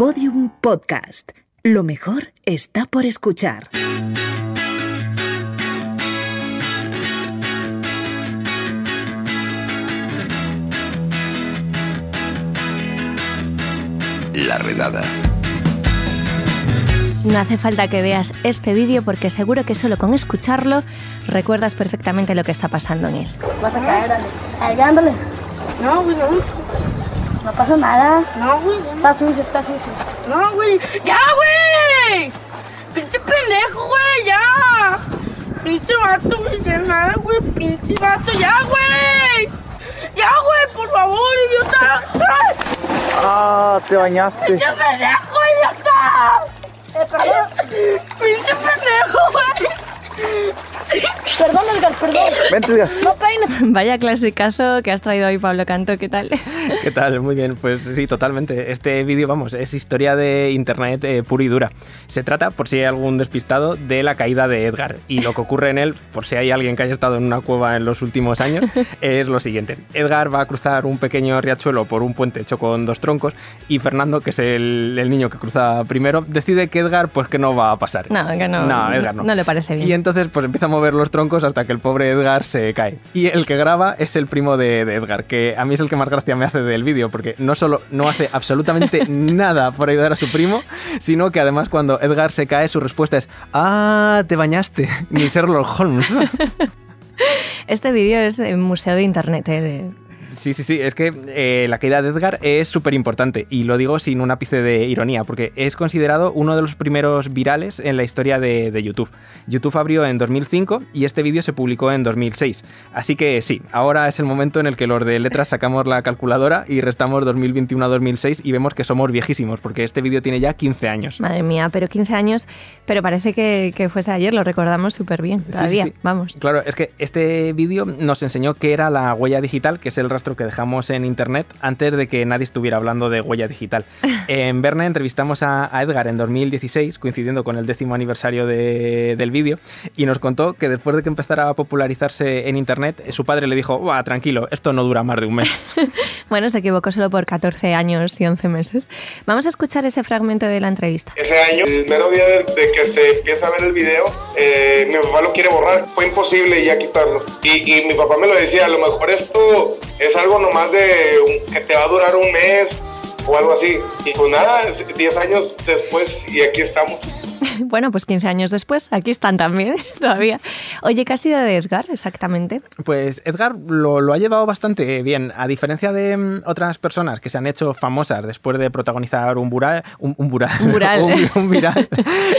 Podium Podcast. Lo mejor está por escuchar. La redada. No hace falta que veas este vídeo porque seguro que solo con escucharlo recuerdas perfectamente lo que está pasando en él. Vas a caer. No, no. No pasa nada. No, güey. Está sucio, está sucio. No, güey. ¡Ya, güey! ¡Pinche pendejo, güey! ¡Ya! ¡Pinche vato, güey! ¡Ya nada, güey! ¡Pinche vato! ¡Ya, güey! ¡Ya, güey! ¡Por favor, idiota! ¡Ay! Ah, te bañaste. ¡Pinche pendejo, idiota! Eh. ¡Pinche pendejo, güey! Perdón, Edgar, perdón. Vente, Edgar. No peines. Vaya clasicazo que has traído hoy, Pablo Canto, ¿qué tal? ¿Qué tal? Muy bien, pues sí, totalmente. Este vídeo, vamos, es historia de internet eh, pura y dura. Se trata, por si hay algún despistado, de la caída de Edgar. Y lo que ocurre en él, por si hay alguien que haya estado en una cueva en los últimos años, es lo siguiente. Edgar va a cruzar un pequeño riachuelo por un puente hecho con dos troncos y Fernando, que es el, el niño que cruza primero, decide que Edgar, pues que no va a pasar. No, que no. No, Edgar no. No le parece bien. Y entonces pues empieza a mover los troncos hasta que el pobre Edgar se cae. Y el que graba es el primo de, de Edgar, que a mí es el que más gracia me hace del vídeo, porque no solo no hace absolutamente nada por ayudar a su primo, sino que además cuando Edgar se cae su respuesta es ¡Ah, te bañaste! Ni Sherlock Holmes. Este vídeo es un museo de internet, ¿eh? Sí, sí, sí, es que eh, la caída de Edgar es súper importante y lo digo sin un ápice de ironía porque es considerado uno de los primeros virales en la historia de, de YouTube. YouTube abrió en 2005 y este vídeo se publicó en 2006. Así que sí, ahora es el momento en el que los de letras sacamos la calculadora y restamos 2021 a 2006 y vemos que somos viejísimos porque este vídeo tiene ya 15 años. Madre mía, pero 15 años, pero parece que, que fuese ayer, lo recordamos súper bien, Sí, sí, todavía, sí. vamos. Claro, es que este vídeo nos enseñó qué era la huella digital, que es el rastro que dejamos en internet antes de que nadie estuviera hablando de huella digital. En Verne entrevistamos a, a Edgar en 2016, coincidiendo con el décimo aniversario de- del vídeo, y nos contó que después de que empezara a popularizarse en internet, su padre le dijo, "Buah, tranquilo, esto no dura más de un mes. Bueno, se equivocó solo por 14 años y 11 meses. Vamos a escuchar ese fragmento de la entrevista. Ese año, el mero día de, de que se empieza a ver el video, eh, mi papá lo quiere borrar. Fue imposible ya quitarlo. Y, y mi papá me lo decía, a lo mejor esto es algo nomás de que te va a durar un mes o algo así. Y pues nada, 10 años después y aquí estamos. Bueno, pues 15 años después, aquí están también, todavía. Oye, ¿qué ha sido de Edgar exactamente? Pues Edgar lo, lo ha llevado bastante bien. A diferencia de mm, otras personas que se han hecho famosas después de protagonizar un bural, un, un bural, Un bural. un, un viral,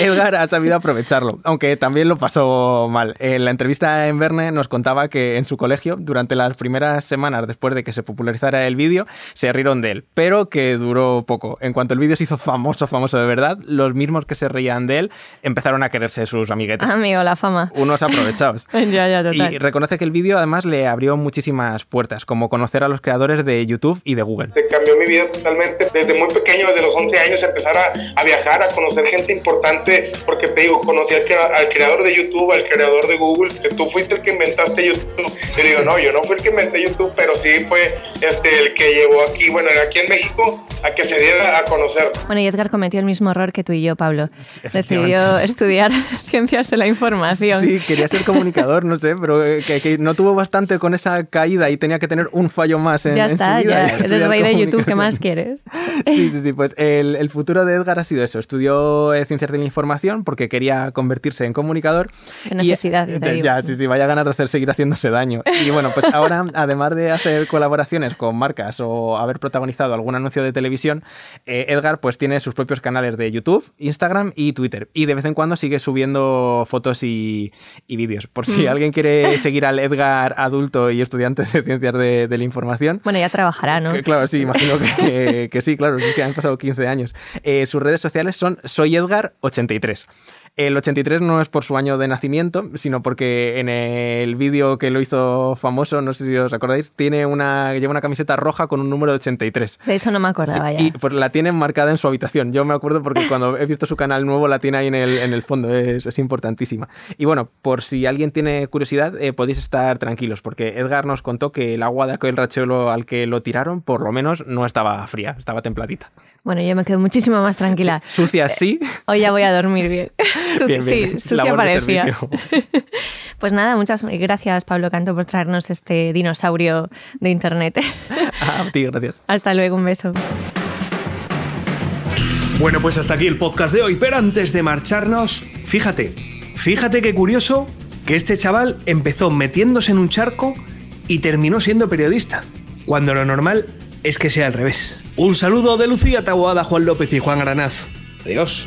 Edgar ha sabido aprovecharlo, aunque también lo pasó mal. En la entrevista en Verne nos contaba que en su colegio, durante las primeras semanas después de que se popularizara el vídeo, se rieron de él, pero que duró poco. En cuanto el vídeo se hizo famoso, famoso de verdad, los mismos que se reían de él empezaron a quererse sus amiguetes. Amigo, la fama. Unos aprovechados. ya, ya, total. Y reconoce que el vídeo además le abrió muchísimas puertas, como conocer a los creadores de YouTube y de Google. Se cambió mi vida totalmente. Desde muy pequeño, desde los 11 años, empezar a, a viajar, a conocer gente importante, porque te digo, conocí al, crea- al creador de YouTube, al creador de Google, que tú fuiste el que inventaste YouTube. Y digo, no, yo no fui el que inventé YouTube, pero sí fue este, el que llevó aquí, bueno, aquí en México, a que se diera a conocer. Bueno, y Edgar cometió el mismo error que tú y yo, Pablo. efectivamente. Decidió estudiar ciencias de la información. Sí, quería ser comunicador, no sé, pero eh, que, que no tuvo bastante con esa caída y tenía que tener un fallo más en, ya en su está, vida. ya y eres rey de YouTube, ¿qué más quieres? Sí, sí, sí, pues el, el futuro de Edgar ha sido eso. Estudió eh, ciencias de la información porque quería convertirse en comunicador. Qué Y, necesidad, te digo. ya, sí, sí, vaya ganas de hacer seguir haciéndose daño. Y bueno, pues ahora, además de hacer colaboraciones con marcas o haber protagonizado algún anuncio de televisión, eh, Edgar pues tiene sus propios canales de YouTube, Instagram y Twitter. Y de vez en cuando sigue subiendo fotos y, y vídeos. Por si Mm. alguien quiere seguir al Edgar adulto y estudiante de ciencias de, de la información, Bueno, ya trabajará, ¿no? que, claro, sí, imagino que, que sí, claro, es que han pasado 15 años. Eh, sus redes sociales son soyedgar83. El 83 no es por su año de nacimiento, sino porque en el vídeo que lo hizo famoso, no sé si os acordáis, tiene una, lleva una camiseta roja con un número de 83. De eso no me acordaba Sí, ya. y pues la tienen marcada en su habitación. Yo me acuerdo porque cuando he visto su canal nuevo la tiene ahí en el, en el fondo. Es, es importantísima. Y bueno, por si alguien tiene curiosidad, eh, podéis estar tranquilos porque Edgar nos contó que el agua de aquel rachuelo al que lo tiraron, por lo menos, no estaba fría, estaba templadita. Bueno, yo me quedo muchísimo más tranquila. Sucia sí. Hoy ya voy a dormir bien. Sucia- Bien, bien. Sí, sucia parecía. Pues nada, muchas gracias Pablo Canto por traernos este dinosaurio de internet. A ti, gracias. Hasta luego, un beso. Bueno, pues hasta aquí el podcast de hoy, pero antes de marcharnos, fíjate, fíjate qué curioso que este chaval empezó metiéndose en un charco y terminó siendo periodista, cuando lo normal es que sea al revés. Un saludo de Lucía Taboada, Juan López y Juan Aranaz. Adiós.